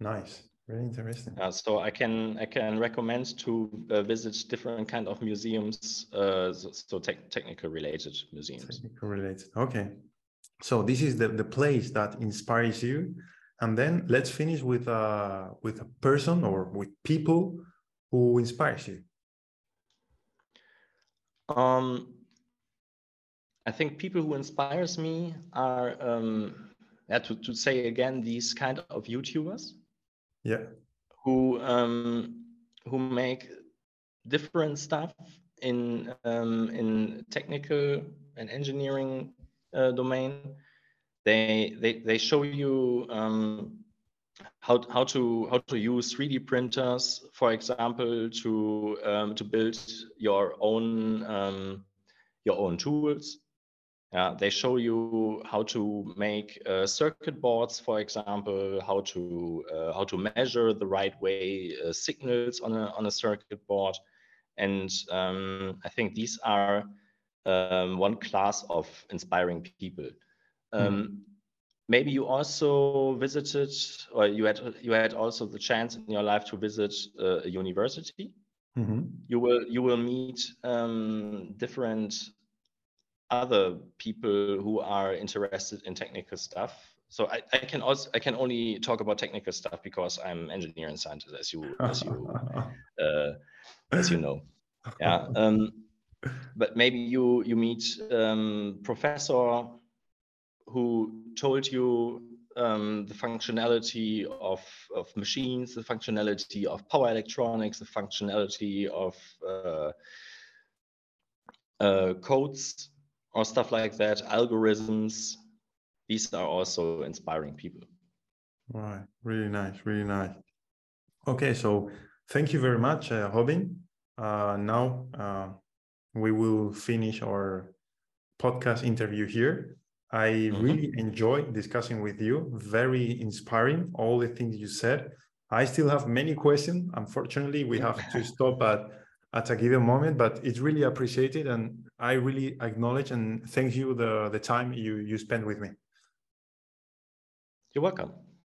Speaker 1: Nice. Very interesting.
Speaker 2: Uh, so I can I can recommend to uh, visit different kind of museums, uh, so, so te technical related museums.
Speaker 1: Technical related. Okay. So this is the the place that inspires you and then let's finish with a with a person or with people who inspires you.
Speaker 2: Um i think people who inspires me are um yeah to, to say again these kind of youtubers.
Speaker 1: Yeah.
Speaker 2: Who um who make different stuff in um in technical and engineering uh, domain they they they show you um, how how to how to use 3D printers, for example, to um, to build your own um, your own tools. They show you how to make uh, circuit boards, for example, how to uh, how to measure the right way uh, signals on a on a circuit board, and um, I think these are um, one class of inspiring people. Um, mm. Maybe you also visited, or you had you had also the chance in your life to visit uh, a university. Mm-hmm. You will you will meet um, different other people who are interested in technical stuff. So I, I can also I can only talk about technical stuff because I'm engineer and scientist, as you as you uh, as you know. Yeah. Um, but maybe you you meet um, professor who told you um, the functionality of, of machines, the functionality of power electronics, the functionality of uh, uh, codes or stuff like that, algorithms. These are also inspiring people.
Speaker 1: Right, really nice, really nice. Okay, so thank you very much, uh, Robin. Uh, now uh, we will finish our podcast interview here. I mm-hmm. really enjoyed discussing with you. Very inspiring, all the things you said. I still have many questions. Unfortunately, we have to stop at, at a given moment, but it's really appreciated. And I really acknowledge and thank you the, the time you, you spent with me.
Speaker 2: You're welcome.